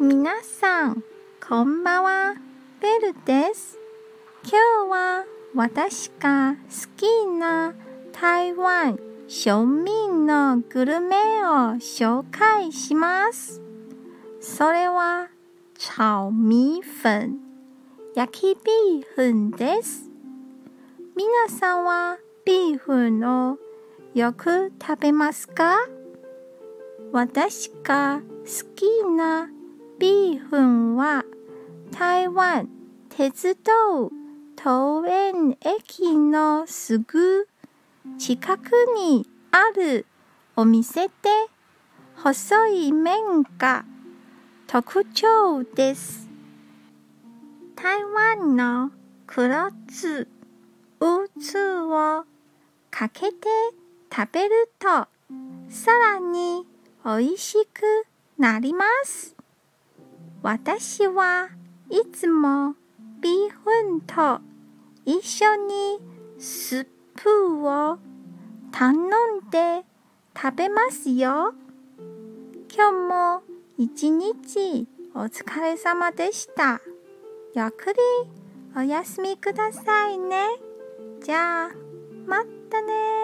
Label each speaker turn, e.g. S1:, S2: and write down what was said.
S1: 皆さん、こんばんは。ベルです。今日は私が好きな台湾庶民のグルメを紹介します。それは炒米粉、焼きビーフンです。皆さんはビーフンをよく食べますか？私が好きなビーフンは台湾鉄道桃園駅のすぐ近くにあるお店で細い麺が特徴です。台湾の黒酢、うつをかけて食べるとさらに美味しくなります。私はいつもビーフンと一緒にスープを頼んで食べますよ。今日も一日お疲れ様でした。ゆっくりお休みくださいね。じゃあ、またね